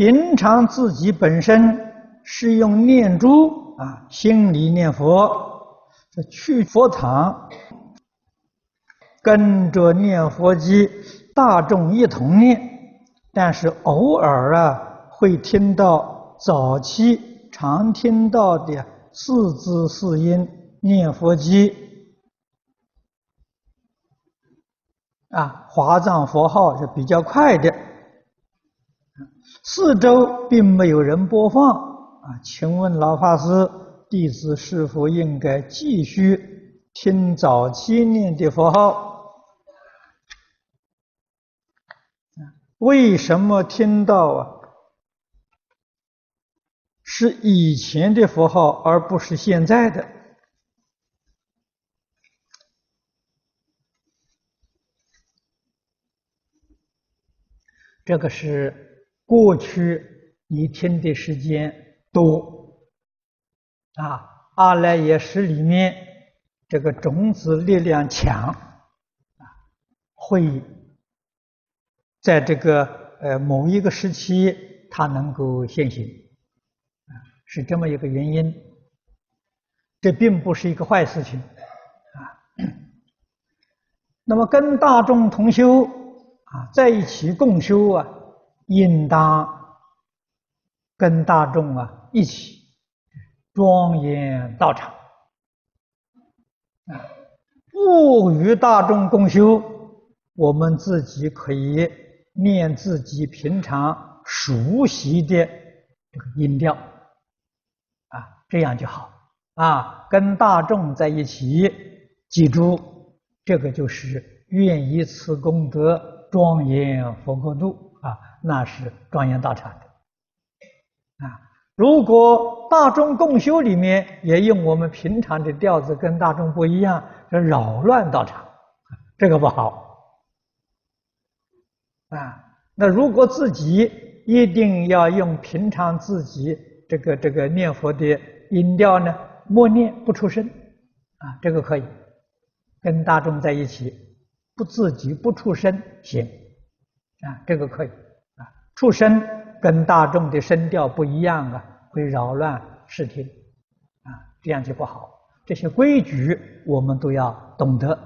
平常自己本身是用念珠啊，心里念佛，去佛堂，跟着念佛机，大众一同念，但是偶尔啊，会听到早期常听到的四字四音念佛机啊，华藏佛号是比较快的。四周并没有人播放啊，请问老法师，弟子是否应该继续听早期念的佛号？为什么听到啊？是以前的佛号，而不是现在的？这个是。过去你听的时间多啊，阿赖耶识里面这个种子力量强啊，会在这个呃某一个时期，它能够现行啊，是这么一个原因。这并不是一个坏事情啊。那么跟大众同修啊，在一起共修啊。应当跟大众啊一起庄严道场啊，不与大众共修，我们自己可以念自己平常熟悉的这个音调啊，这样就好啊。跟大众在一起，记住这个就是愿以此功德庄严佛国度。啊，那是庄严道场的啊！如果大众共修里面也用我们平常的调子，跟大众不一样，这扰乱道场，这个不好啊。那如果自己一定要用平常自己这个这个念佛的音调呢，默念不出声啊，这个可以跟大众在一起，不自己不出声行。啊，这个可以啊，出声跟大众的声调不一样啊，会扰乱视听，啊，这样就不好。这些规矩我们都要懂得。